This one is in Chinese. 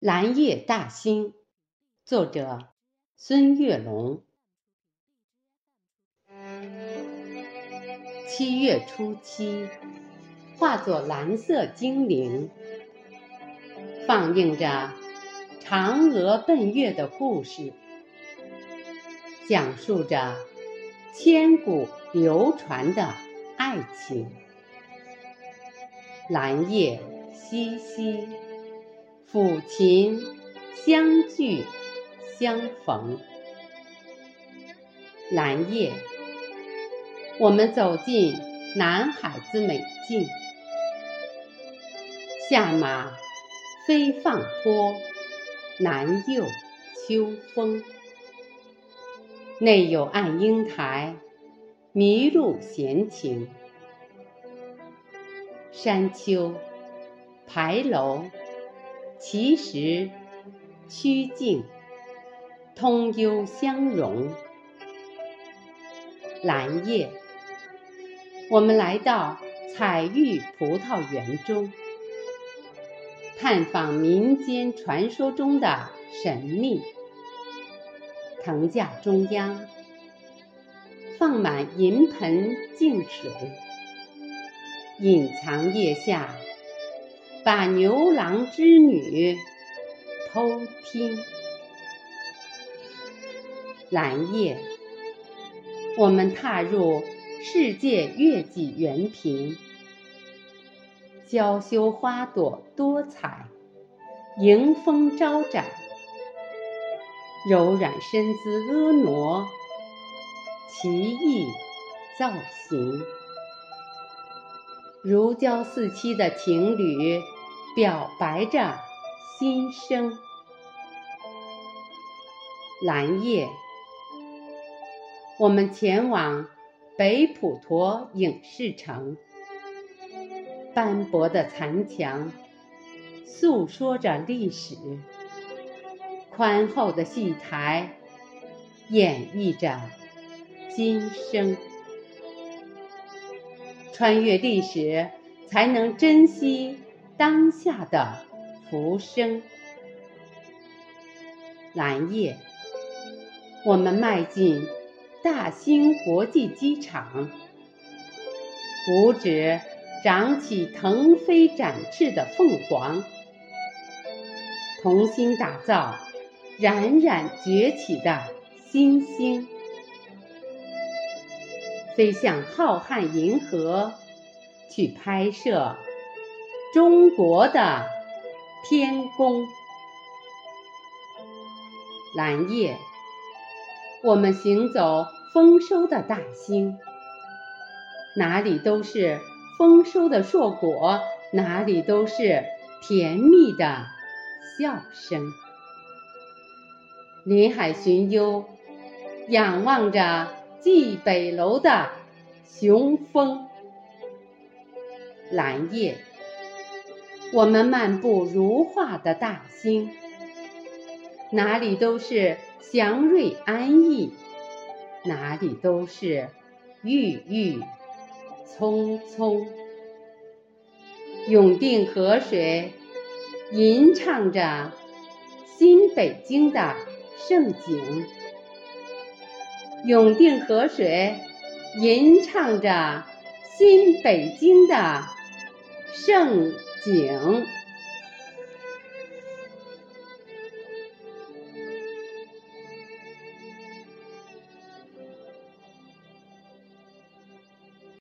蓝夜大兴，作者孙月龙。七月初七，化作蓝色精灵，放映着嫦娥奔月的故事，讲述着千古流传的爱情。蓝夜淅淅。抚琴相聚相逢，蓝夜，我们走进南海之美境，下马飞放坡，南又秋风，内有暗英台，迷路闲情，山丘牌楼。其实，曲径通幽相融。蓝叶，我们来到彩玉葡萄园中，探访民间传说中的神秘。藤架中央放满银盆净水，隐藏腋下。把牛郎织女偷听，蓝夜，我们踏入世界月季园坪，娇羞花朵多彩，迎风招展，柔软身姿婀娜，奇异造型。如胶似漆的情侣表白着心声。蓝夜，我们前往北普陀影视城，斑驳的残墙。诉说着历史，宽厚的戏台。演绎着今生。穿越历史，才能珍惜当下的浮生。蓝夜，我们迈进大兴国际机场，五指长起腾飞展翅的凤凰，同心打造冉冉崛起的新星。飞向浩瀚银河，去拍摄中国的天宫。蓝夜，我们行走丰收的大兴，哪里都是丰收的硕果，哪里都是甜蜜的笑声。林海寻幽，仰望着。蓟北楼的雄风，蓝夜，我们漫步如画的大兴，哪里都是祥瑞安逸，哪里都是郁郁葱葱。永定河水吟唱着新北京的盛景。永定河水吟唱着新北京的盛景。